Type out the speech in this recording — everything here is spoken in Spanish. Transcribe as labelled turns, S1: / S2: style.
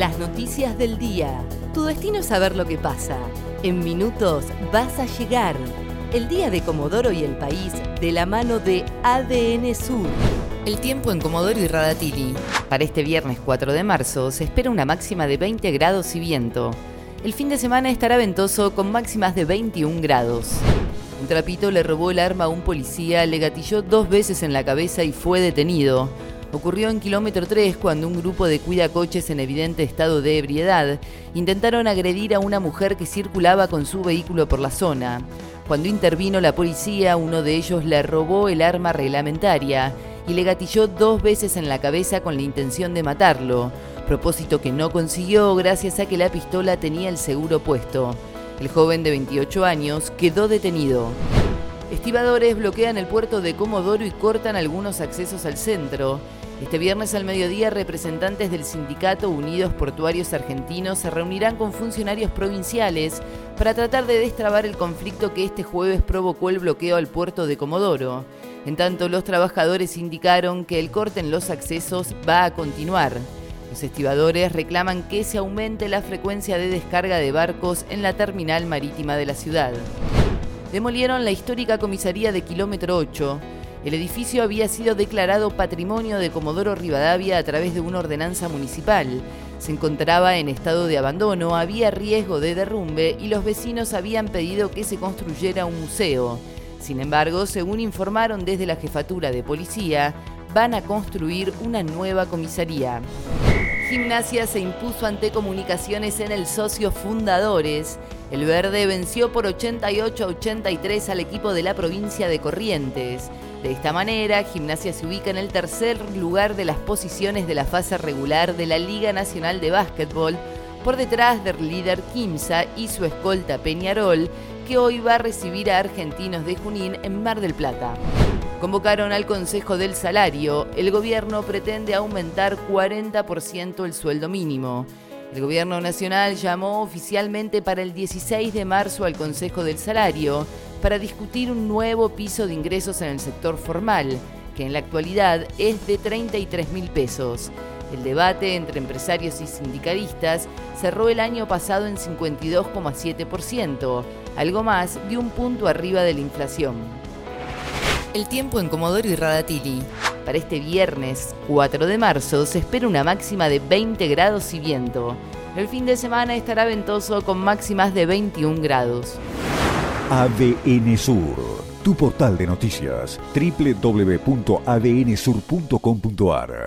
S1: Las noticias del día. Tu destino es saber lo que pasa. En minutos vas a llegar. El día de Comodoro y el país de la mano de ADN Sur. El tiempo en Comodoro y Radatili. Para este viernes 4 de marzo se espera una máxima de 20 grados y viento. El fin de semana estará ventoso con máximas de 21 grados. Un trapito le robó el arma a un policía, le gatilló dos veces en la cabeza y fue detenido. Ocurrió en kilómetro 3 cuando un grupo de cuidacoches en evidente estado de ebriedad intentaron agredir a una mujer que circulaba con su vehículo por la zona. Cuando intervino la policía, uno de ellos le robó el arma reglamentaria y le gatilló dos veces en la cabeza con la intención de matarlo, propósito que no consiguió gracias a que la pistola tenía el seguro puesto. El joven de 28 años quedó detenido. Estibadores bloquean el puerto de Comodoro y cortan algunos accesos al centro. Este viernes al mediodía, representantes del Sindicato Unidos Portuarios Argentinos se reunirán con funcionarios provinciales para tratar de destrabar el conflicto que este jueves provocó el bloqueo al puerto de Comodoro. En tanto, los trabajadores indicaron que el corte en los accesos va a continuar. Los estibadores reclaman que se aumente la frecuencia de descarga de barcos en la terminal marítima de la ciudad. Demolieron la histórica comisaría de kilómetro 8. El edificio había sido declarado patrimonio de Comodoro Rivadavia a través de una ordenanza municipal. Se encontraba en estado de abandono, había riesgo de derrumbe y los vecinos habían pedido que se construyera un museo. Sin embargo, según informaron desde la jefatura de policía, van a construir una nueva comisaría. Gimnasia se impuso ante Comunicaciones en el socio fundadores. El verde venció por 88 a 83 al equipo de la provincia de Corrientes. De esta manera, Gimnasia se ubica en el tercer lugar de las posiciones de la fase regular de la Liga Nacional de Básquetbol, por detrás del líder Quimsa y su escolta Peñarol, que hoy va a recibir a Argentinos de Junín en Mar del Plata. Convocaron al Consejo del Salario. El gobierno pretende aumentar 40% el sueldo mínimo. El gobierno nacional llamó oficialmente para el 16 de marzo al Consejo del Salario para discutir un nuevo piso de ingresos en el sector formal, que en la actualidad es de 33 mil pesos. El debate entre empresarios y sindicalistas cerró el año pasado en 52,7%, algo más de un punto arriba de la inflación. El tiempo en Comodoro y Radatili. Para este viernes 4 de marzo se espera una máxima de 20 grados y viento. El fin de semana estará ventoso con máximas de 21 grados.
S2: ADN Sur, tu portal de noticias, www.adnsur.com.ar